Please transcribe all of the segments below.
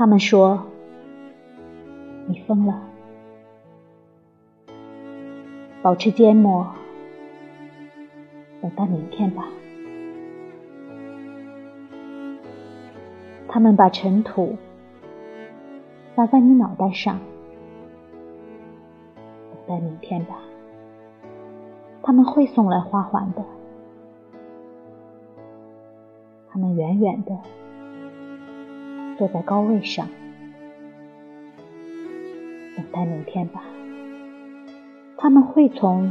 他们说你疯了，保持缄默，等到明天吧。他们把尘土撒在你脑袋上，等待明天吧。他们会送来花环的，他们远远的坐在高位上，等待明天吧。他们会从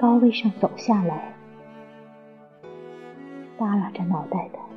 高位上走下来，耷拉着脑袋的。